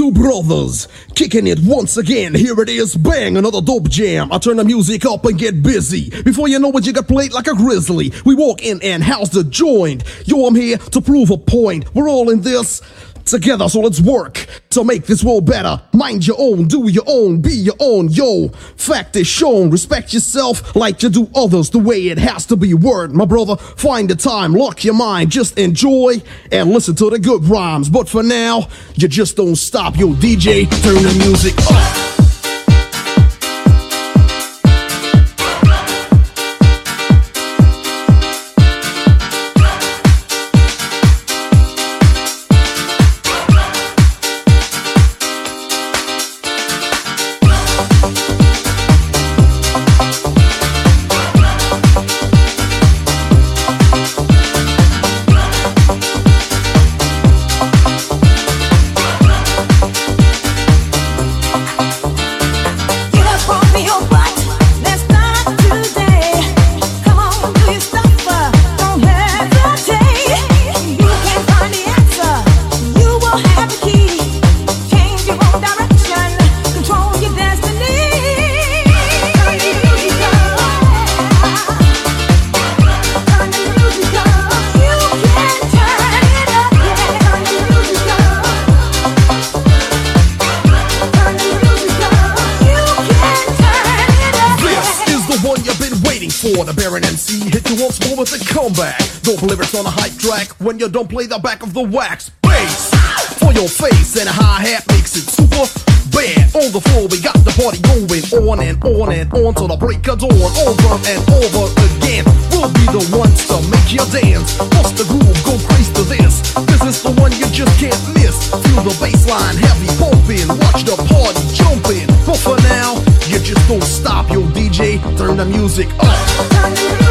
Two brothers kicking it once again. Here it is, bang, another dope jam. I turn the music up and get busy. Before you know it, you got played like a grizzly. We walk in and house the joint. Yo, I'm here to prove a point. We're all in this together, so let's work to make this world better. Mind your own, do your own, be your own, yo. Fact is shown, respect yourself like you do others the way it has to be. Word, my brother, find the time, lock your mind, just enjoy and listen to the good rhymes. But for now, you just don't stop, yo, DJ, turn the music up. When you don't play the back of the wax bass for your face and a hi hat makes it super bad. On the floor, we got the party going on and on and on till the break of dawn. Over and over again, we'll be the ones to make you dance. Bust the groove, go crazy to this. This is the one you just can't miss. Feel the bass line heavy pumping, watch the party jumping. But for now, you just don't stop, yo DJ, turn the music up.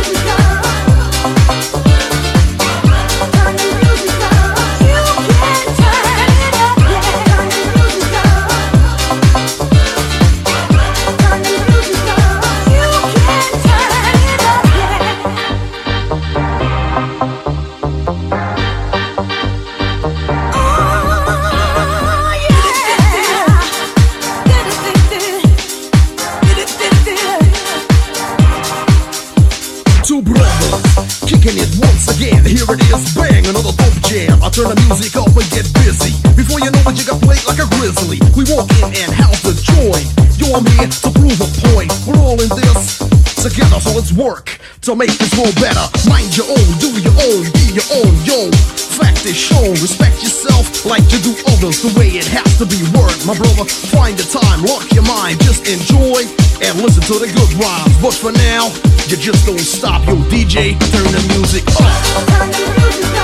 Turn the music up and get busy. Before you know it, you got played like a grizzly. We walk in and house the joint. Yo, I'm here to prove a point. We're all in this together, so let's work to make this world better. Mind your own, do your own, be your own, yo. Fact is shown, respect yourself like you do others the way it has to be. Word, my brother, find the time, lock your mind, just enjoy and listen to the good rhymes. But for now, you just don't stop, yo, DJ, turn the music up. Turn the music up.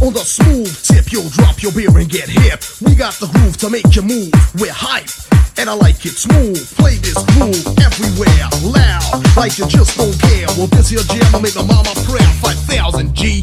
On the smooth tip, you'll drop your beer and get hip. We got the groove to make you move. We're hype. And I like it smooth. Play this groove everywhere, loud, like you just don't care. Well, this here jam will make my mama proud. 5000 G.